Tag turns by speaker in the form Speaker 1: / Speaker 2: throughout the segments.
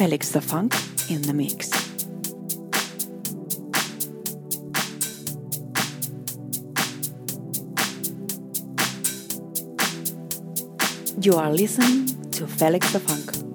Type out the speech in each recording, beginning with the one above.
Speaker 1: Felix Da Funk in the mix. You are listening to Felix Da Funk.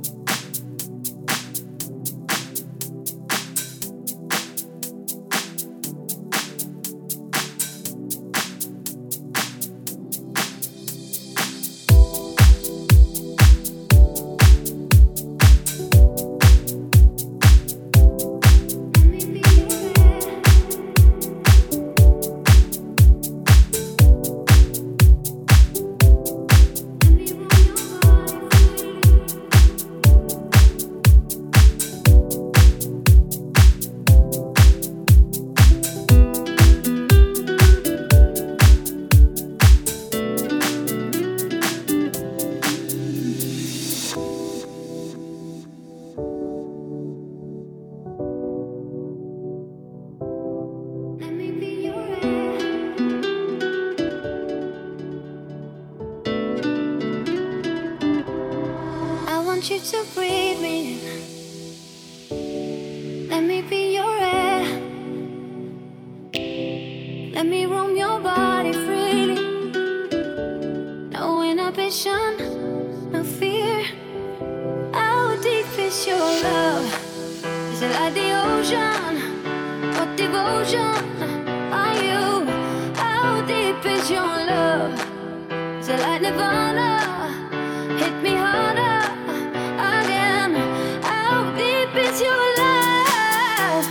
Speaker 2: your love?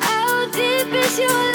Speaker 2: How deep is your love?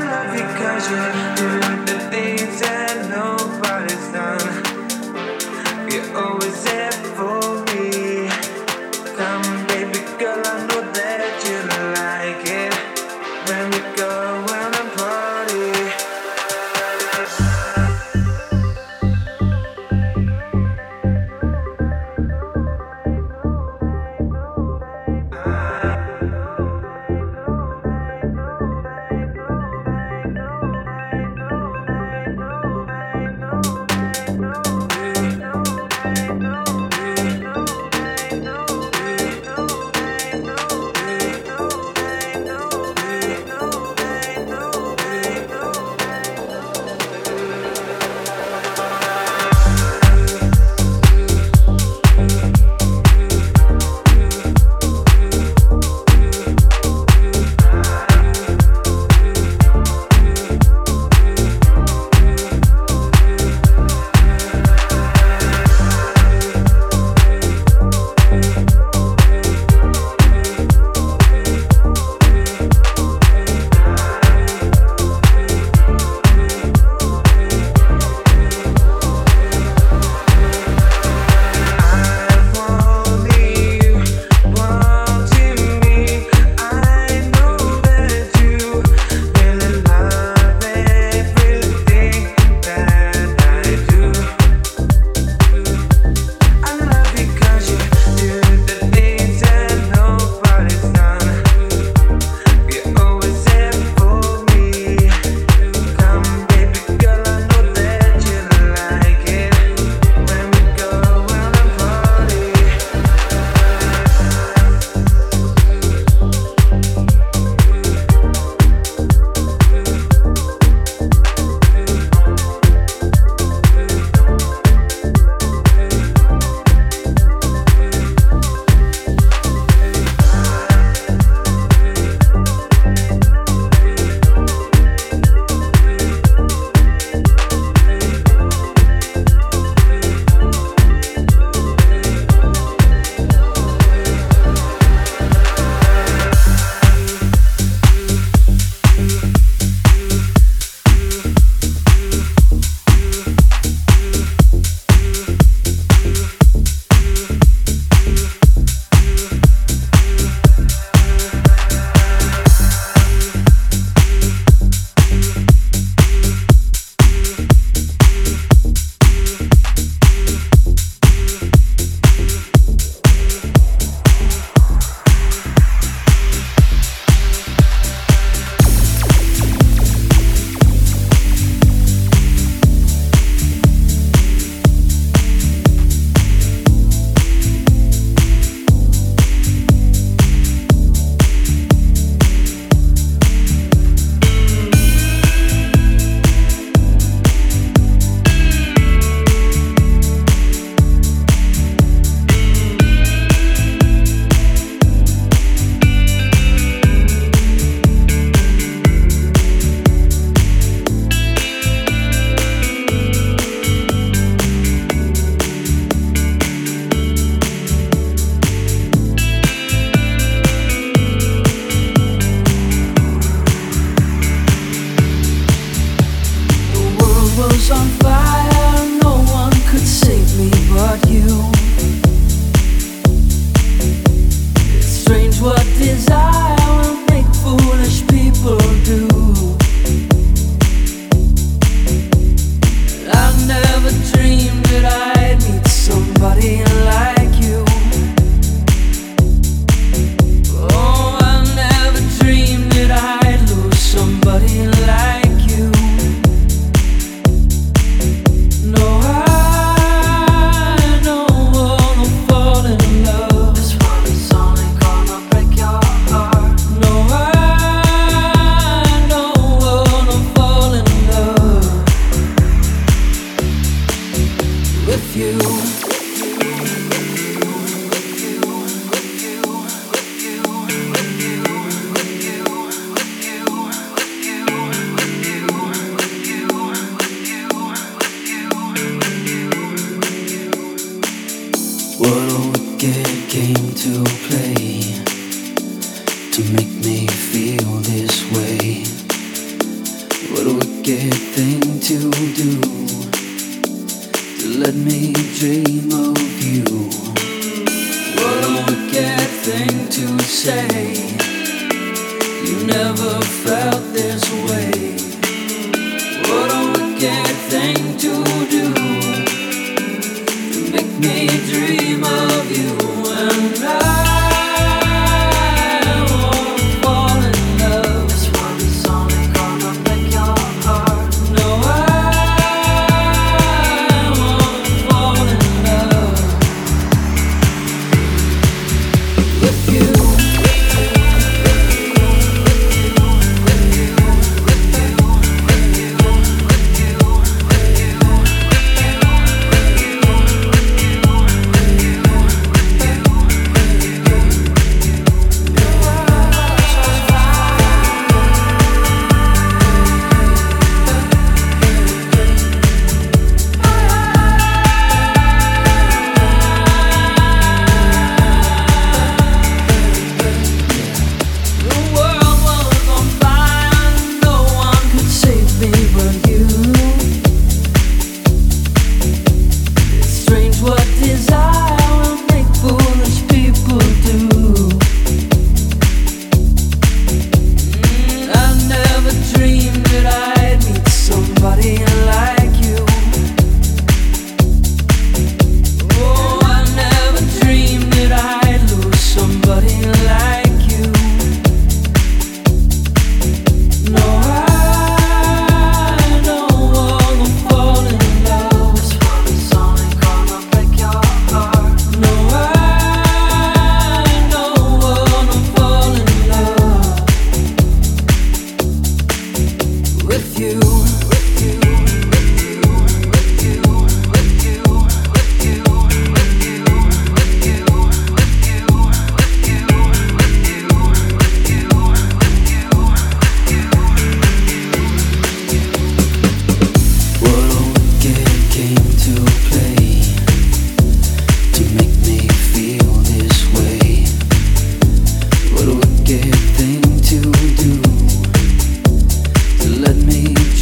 Speaker 3: Love because you cause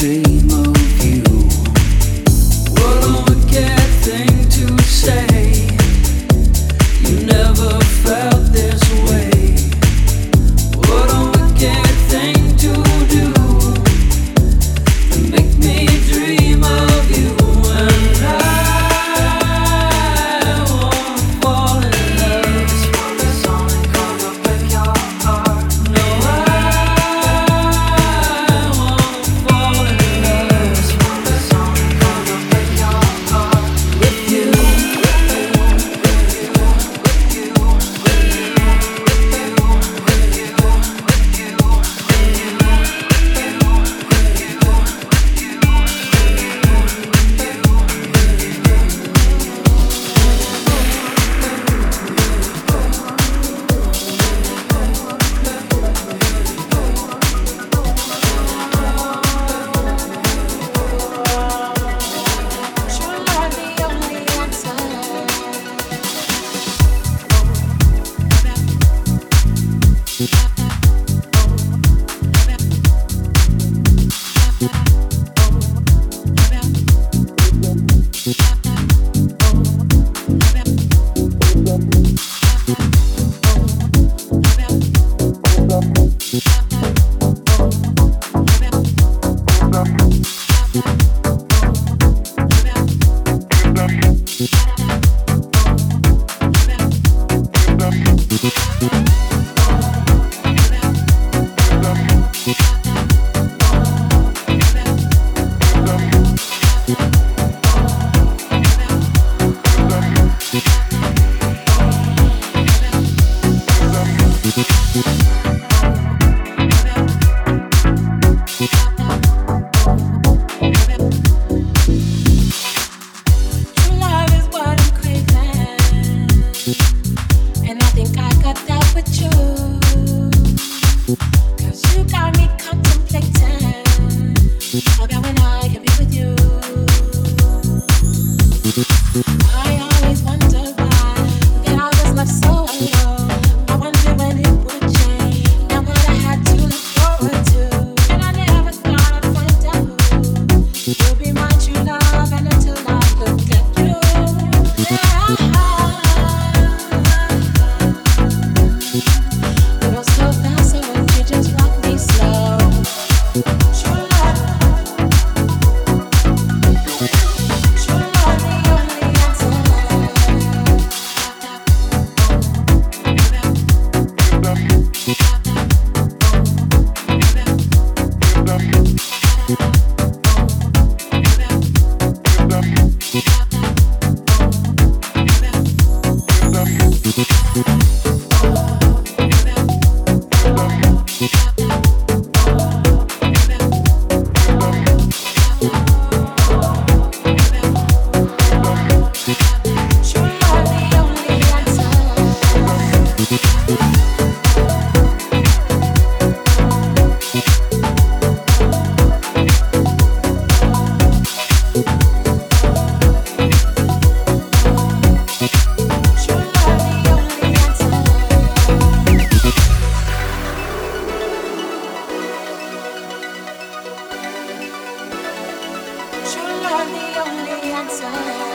Speaker 4: dreams
Speaker 5: are the only answer.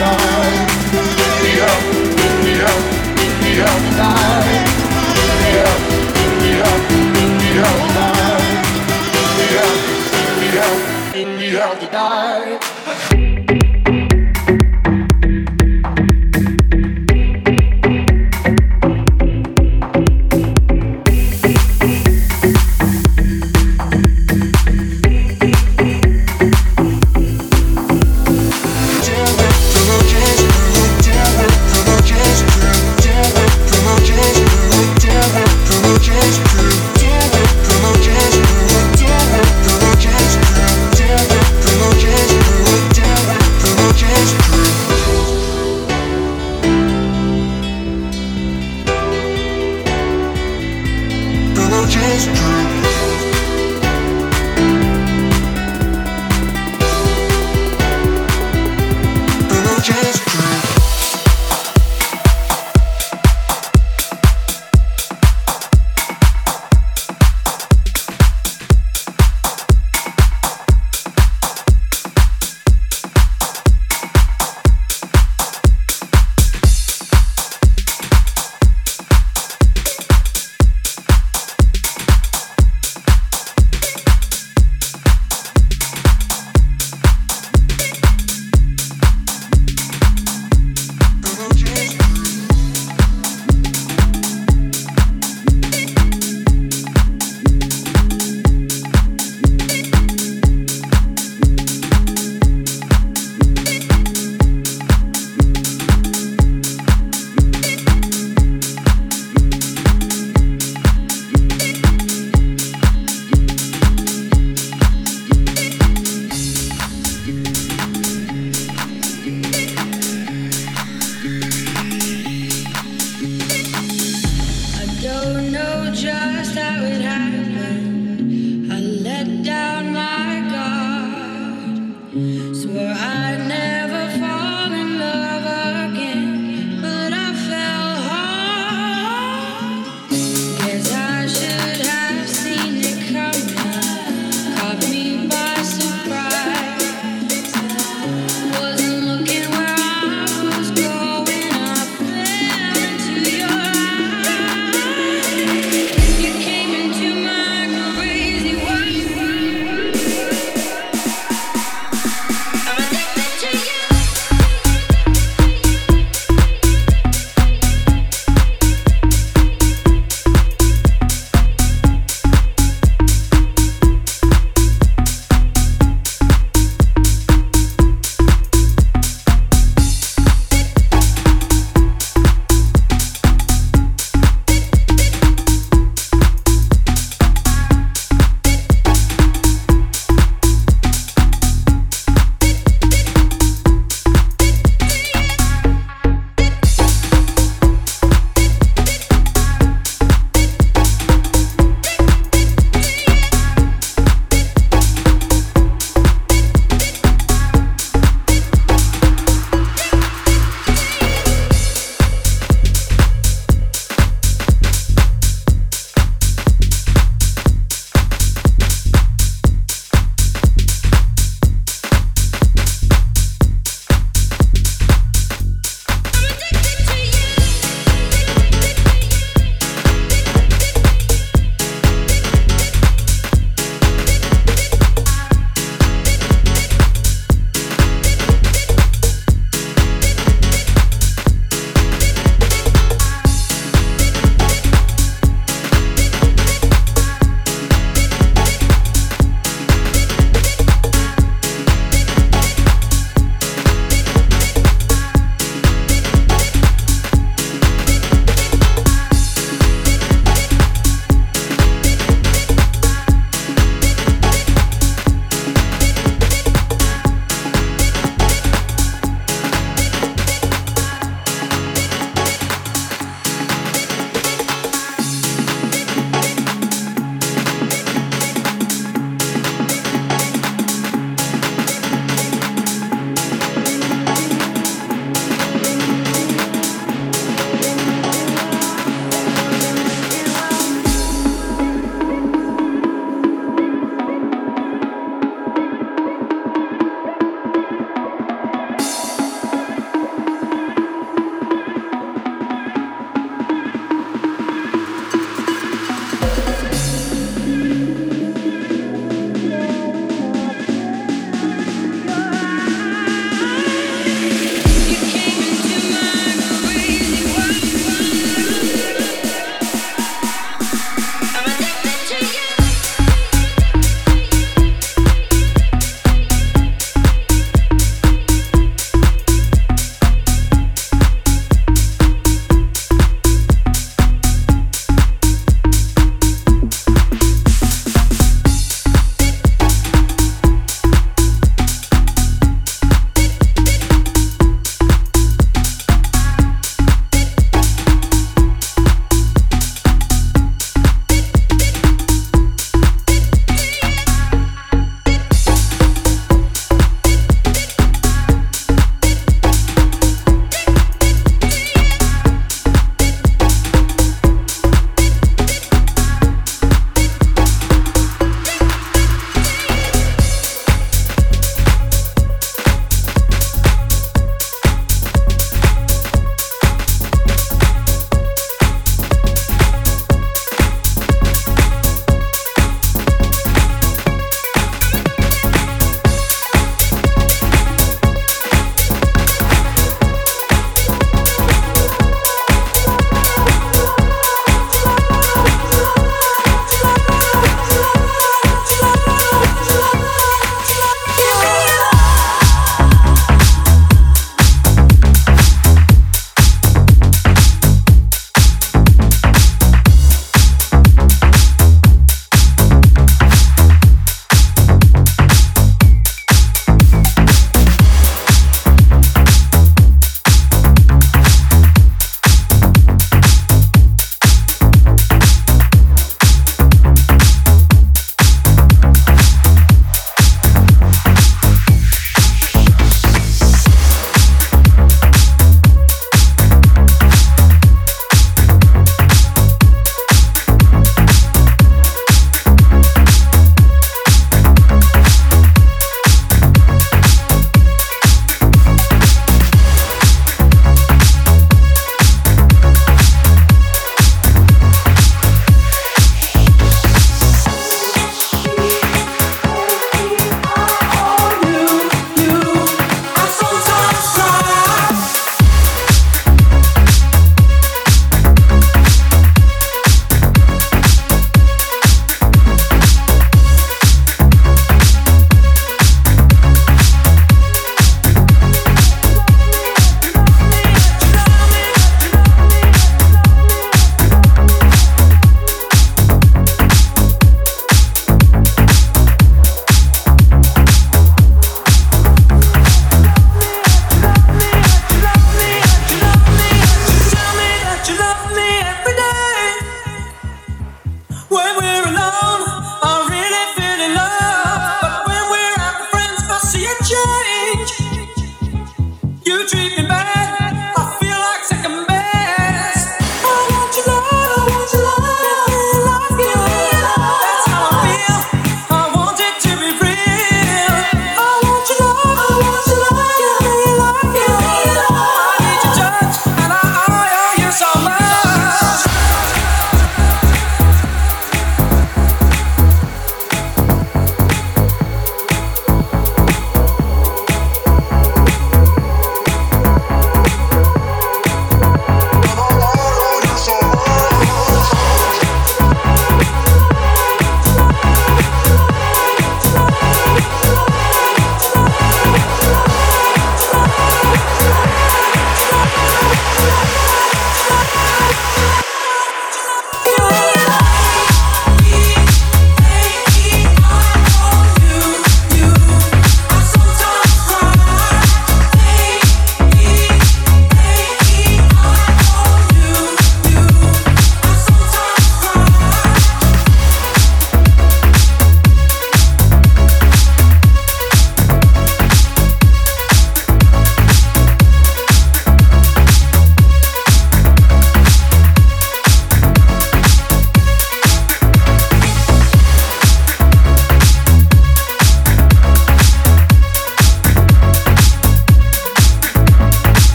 Speaker 3: night. Pick me up, pick me up, pick me up tonight. Pick me up, pick me up, pick